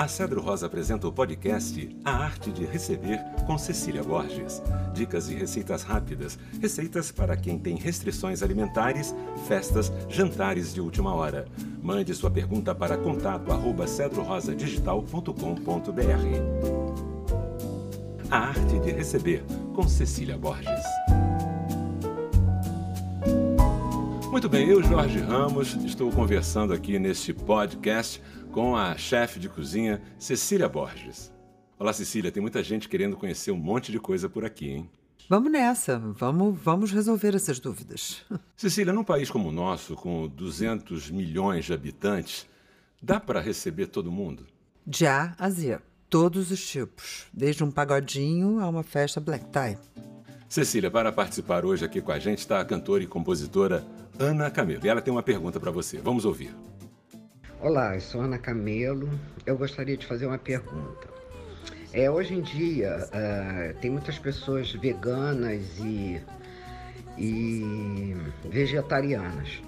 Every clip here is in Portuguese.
A Cedro Rosa apresenta o podcast A Arte de Receber com Cecília Borges. Dicas e receitas rápidas, receitas para quem tem restrições alimentares, festas, jantares de última hora. Mande sua pergunta para contato@cedrorosadigital.com.br. A Arte de Receber com Cecília Borges. Muito bem, eu, Jorge Ramos, estou conversando aqui neste podcast com a chefe de cozinha Cecília Borges. Olá, Cecília, tem muita gente querendo conhecer um monte de coisa por aqui, hein? Vamos nessa, vamos, vamos resolver essas dúvidas. Cecília, num país como o nosso, com 200 milhões de habitantes, dá para receber todo mundo? De A a Z, todos os tipos, desde um pagodinho a uma festa black tie. Cecília, para participar hoje aqui com a gente está a cantora e compositora Ana Camelo. E ela tem uma pergunta para você. Vamos ouvir. Olá, eu sou Ana Camelo. Eu gostaria de fazer uma pergunta. É, hoje em dia, uh, tem muitas pessoas veganas e, e vegetarianas.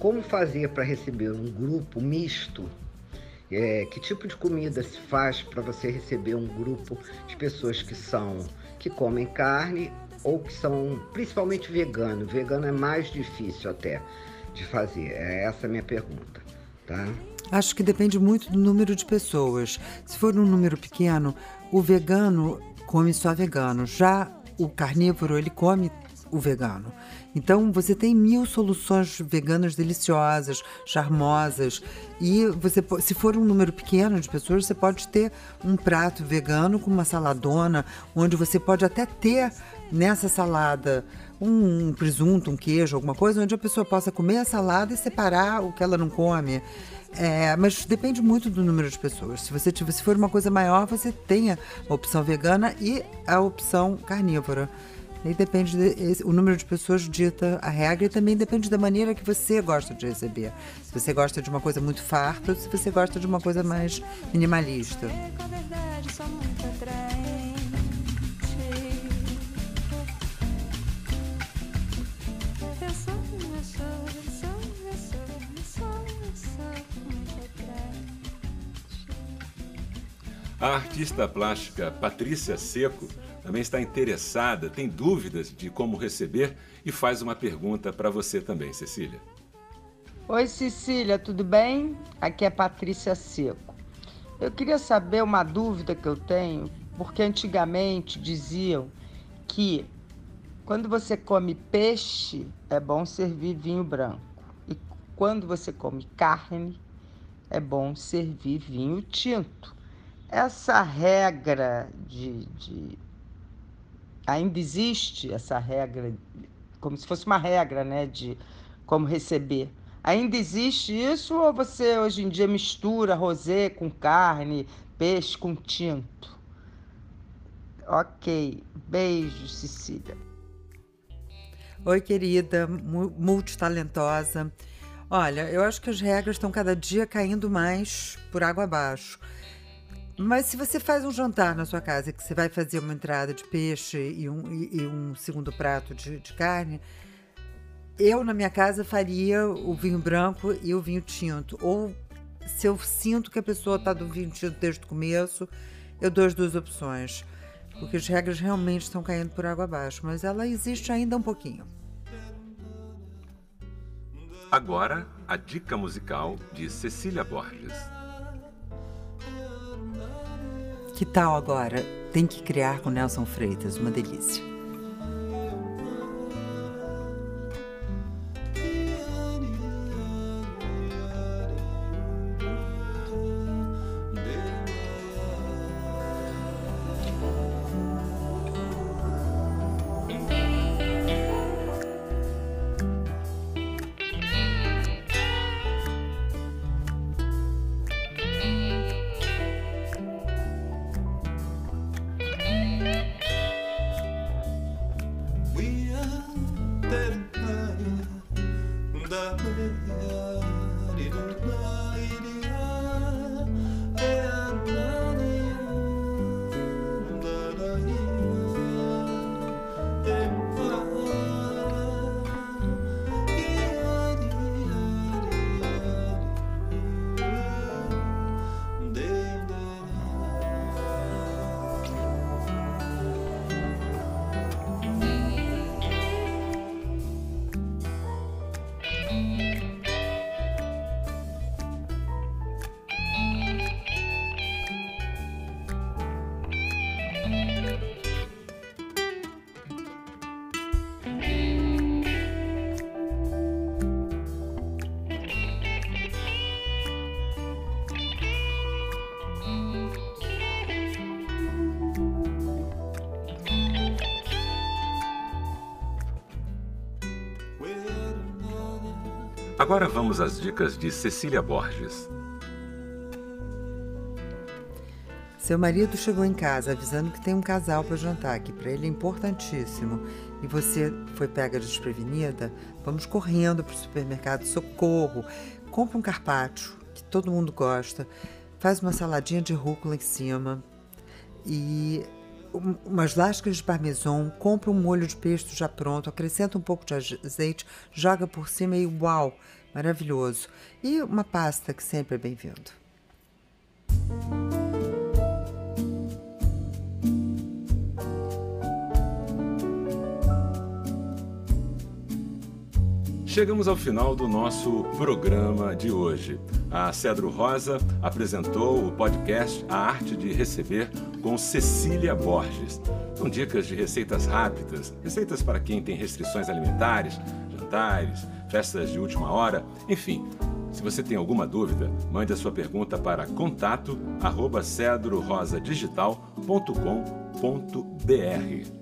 Como fazer para receber um grupo misto? É, que tipo de comida se faz para você receber um grupo de pessoas que são que comem carne ou que são principalmente vegano? Vegano é mais difícil até de fazer. É essa a minha pergunta, tá? Acho que depende muito do número de pessoas. Se for um número pequeno, o vegano come só vegano. Já o carnívoro, ele come o vegano. Então você tem mil soluções veganas deliciosas, charmosas. E você, se for um número pequeno de pessoas, você pode ter um prato vegano com uma saladona, onde você pode até ter nessa salada um presunto, um queijo, alguma coisa, onde a pessoa possa comer a salada e separar o que ela não come. É, mas depende muito do número de pessoas. Se você tiver, se for uma coisa maior, você tenha a opção vegana e a opção carnívora. E depende de, o número de pessoas dita a regra e também depende da maneira que você gosta de receber. Se você gosta de uma coisa muito farta ou se você gosta de uma coisa mais minimalista. A artista plástica Patrícia Seco também está interessada, tem dúvidas de como receber e faz uma pergunta para você também, Cecília. Oi, Cecília, tudo bem? Aqui é Patrícia Seco. Eu queria saber uma dúvida que eu tenho, porque antigamente diziam que quando você come peixe, é bom servir vinho branco. E quando você come carne, é bom servir vinho tinto. Essa regra de, de, Ainda existe essa regra, como se fosse uma regra, né? De como receber. Ainda existe isso ou você hoje em dia mistura rosé com carne, peixe com tinto? Ok. Beijo, Cecília. Oi, querida, multitalentosa. Olha, eu acho que as regras estão cada dia caindo mais por água abaixo. Mas se você faz um jantar na sua casa, que você vai fazer uma entrada de peixe e um, e, e um segundo prato de, de, carne, eu na minha casa faria o vinho branco e o vinho tinto. Ou se eu sinto que a pessoa está do vinho tinto desde o começo, eu dou as duas opções. Porque as regras realmente estão caindo por água abaixo, mas ela existe ainda um pouquinho. Agora, a dica musical de Cecília Borges. Que tal agora? Tem que criar com Nelson Freitas, uma delícia. da da da da Agora vamos às dicas de Cecília Borges. Seu marido chegou em casa avisando que tem um casal para jantar, que para ele é importantíssimo, e você foi pega desprevenida. Vamos correndo para o supermercado, socorro. Compra um carpaccio, que todo mundo gosta, faz uma saladinha de rúcula em cima e umas lascas de parmesão, compra um molho de pesto já pronto, acrescenta um pouco de azeite, joga por cima e uau, maravilhoso. E uma pasta que sempre é bem-vindo. Chegamos ao final do nosso programa de hoje. A Cedro Rosa apresentou o podcast A Arte de Receber com Cecília Borges. São dicas de receitas rápidas, receitas para quem tem restrições alimentares, jantares, festas de última hora, enfim. Se você tem alguma dúvida, mande a sua pergunta para contato@cedrorosadigital.com.br.